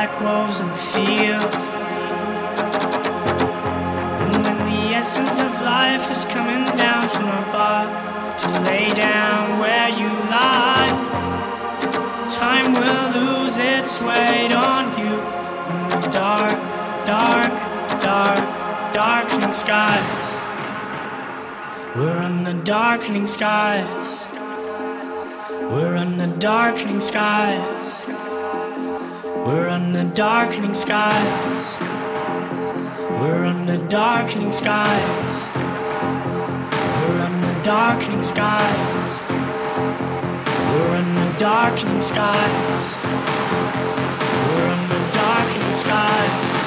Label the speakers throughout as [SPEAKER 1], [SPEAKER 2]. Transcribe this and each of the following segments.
[SPEAKER 1] like wolves in the field. And when the essence of life is coming down from above to lay down where you lie, time will lose its weight on you in the dark, dark,
[SPEAKER 2] dark, darkening skies. We're in the darkening skies. We're in the darkening skies. We're under darkening skies. We're under darkening skies. We're under darkening skies. We're under darkening skies. We're under darkening skies.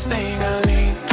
[SPEAKER 2] Last thing I need.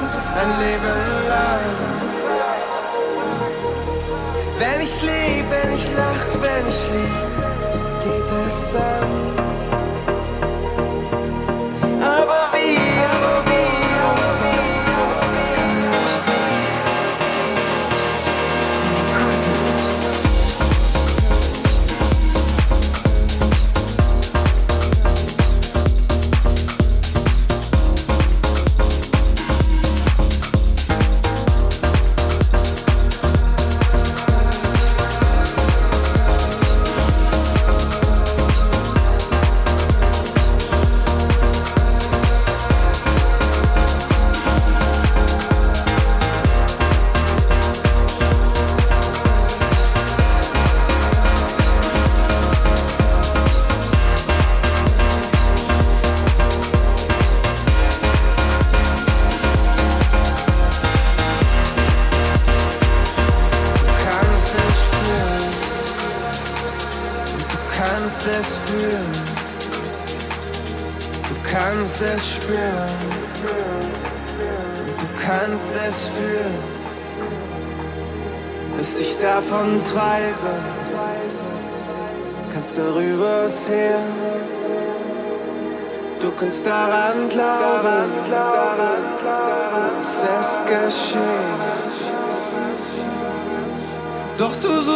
[SPEAKER 3] ein Leben lang. Wenn ich lieb, wenn ich lach, wenn ich lieb, geht es dann. willst daran glauben, es geschehen. Doch du
[SPEAKER 4] so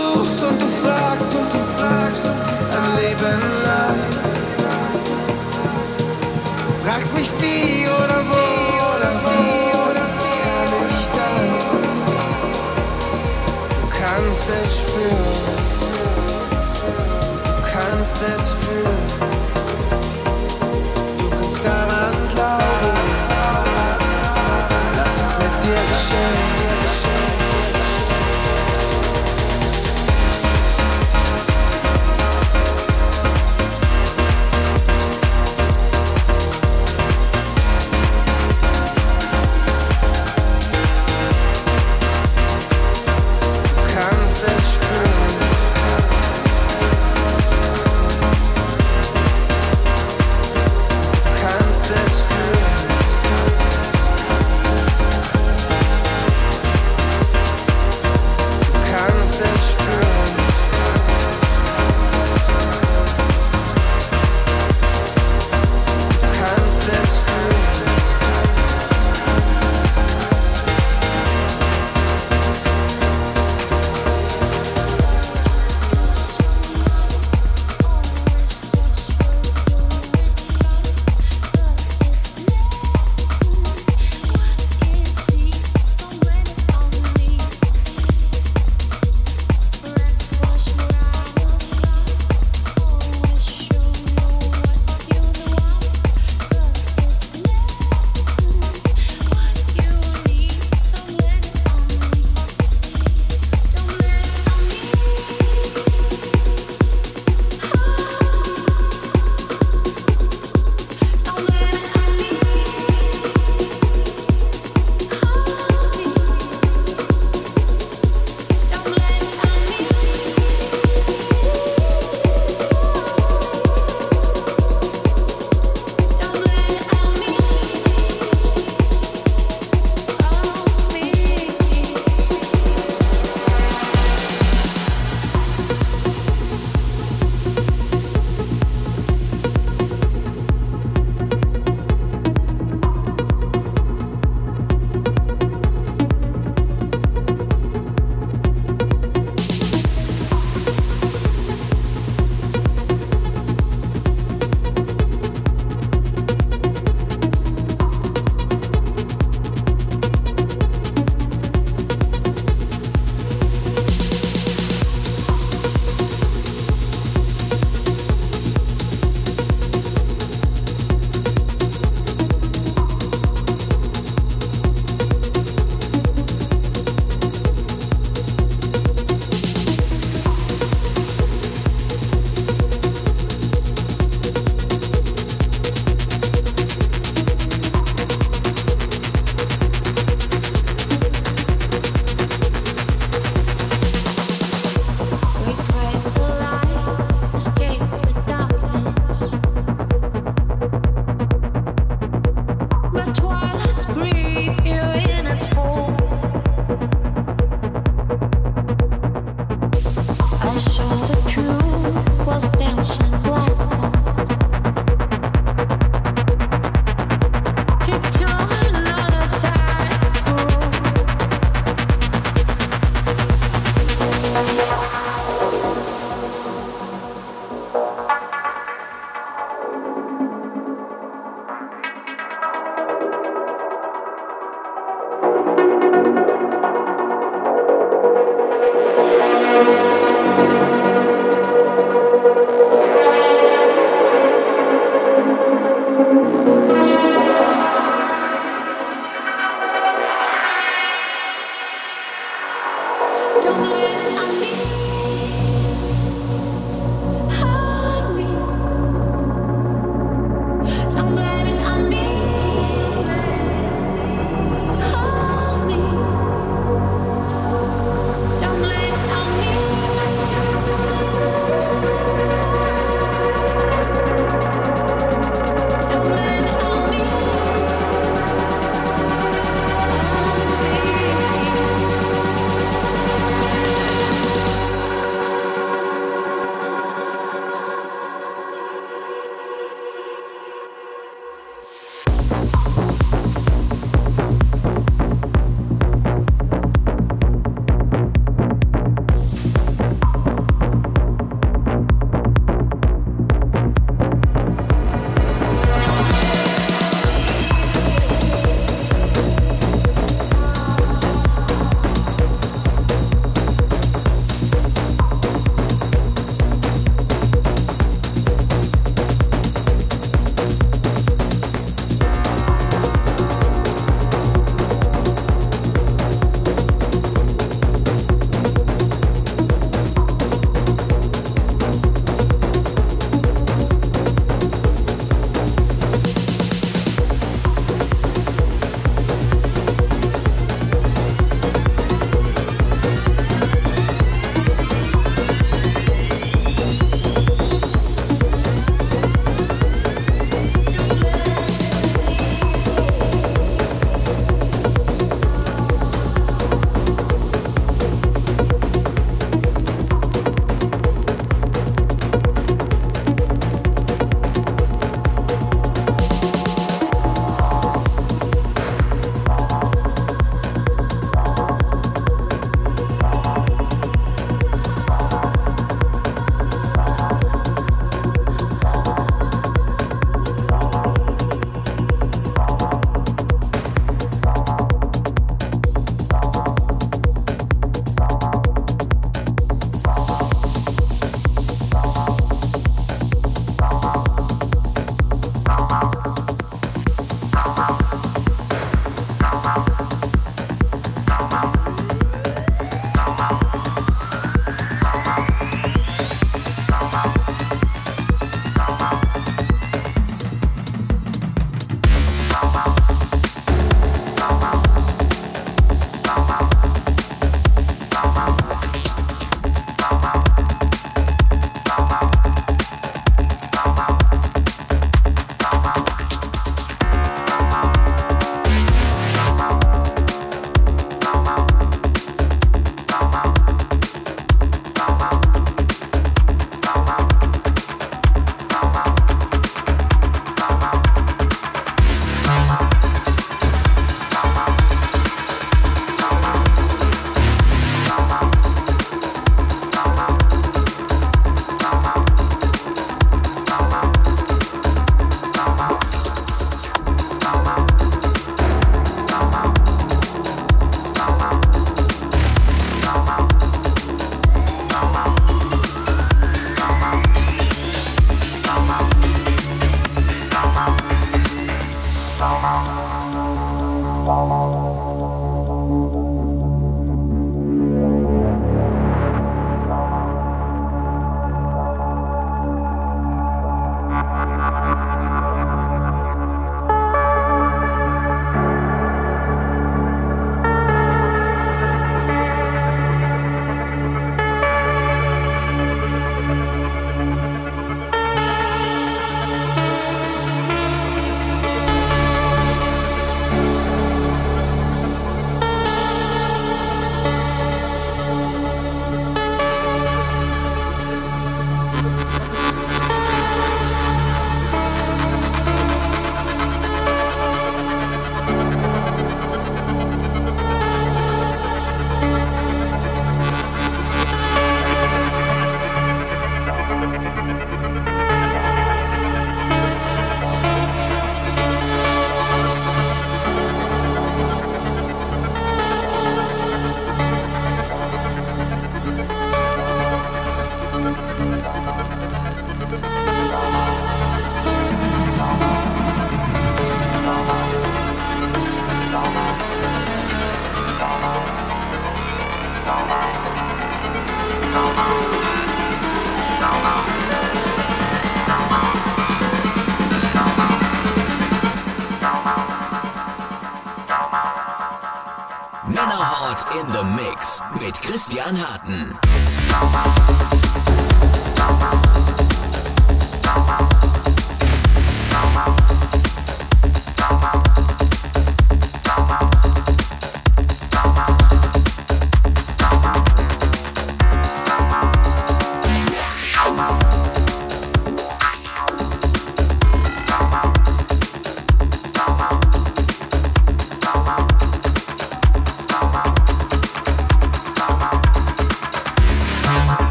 [SPEAKER 4] Christian
[SPEAKER 5] Hahn.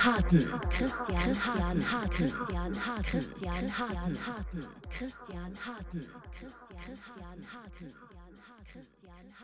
[SPEAKER 5] Harten. Christian, Christian Harten. Christian Harten. Christian Harten. Christian Harten. Christian Harten. Christian Harten. Christian Harten.